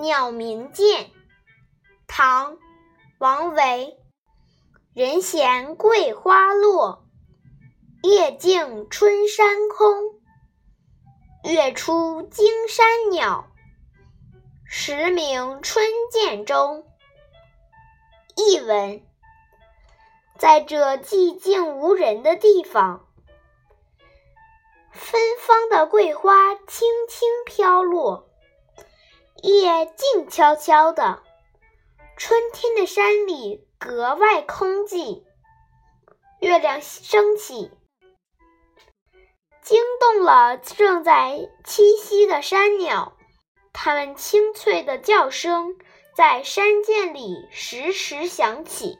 鸟鸣涧，唐·王维。人闲桂花落，夜静春山空。月出惊山鸟，时鸣春涧中。译文：在这寂静无人的地方，芬芳的桂花轻轻飘落。夜静悄悄的，春天的山里格外空寂。月亮升起，惊动了正在栖息的山鸟，它们清脆的叫声在山涧里时时响起。